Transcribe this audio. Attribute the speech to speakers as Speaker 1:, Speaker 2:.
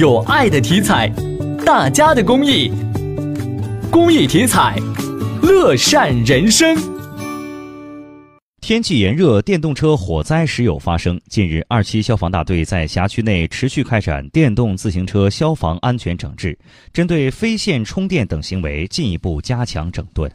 Speaker 1: 有爱的体彩，大家的公益，公益体彩，乐善人生。
Speaker 2: 天气炎热，电动车火灾时有发生。近日，二七消防大队在辖区内持续开展电动自行车消防安全整治，针对非线充电等行为进一步加强整顿。